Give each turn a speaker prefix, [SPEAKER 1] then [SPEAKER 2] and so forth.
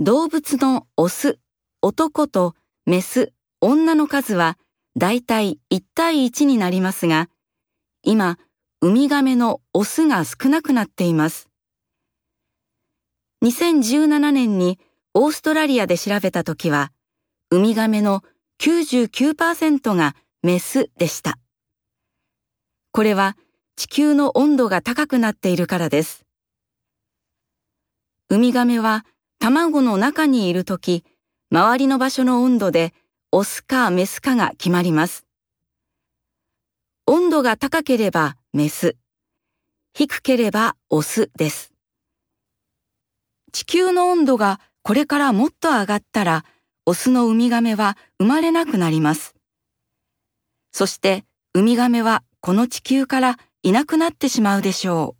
[SPEAKER 1] 動物のオス、男とメス、女の数はだいたい1対1になりますが、今、ウミガメのオスが少なくなっています。2017年にオーストラリアで調べたときは、ウミガメの99%がメスでした。これは地球の温度が高くなっているからです。ウミガメは卵の中にいるとき、周りの場所の温度でオスかメスかが決まります。温度が高ければメス、低ければオスです。地球の温度がこれからもっと上がったら、オスのウミガメは生まれなくなります。そしてウミガメはこの地球からいなくなってしまうでしょう。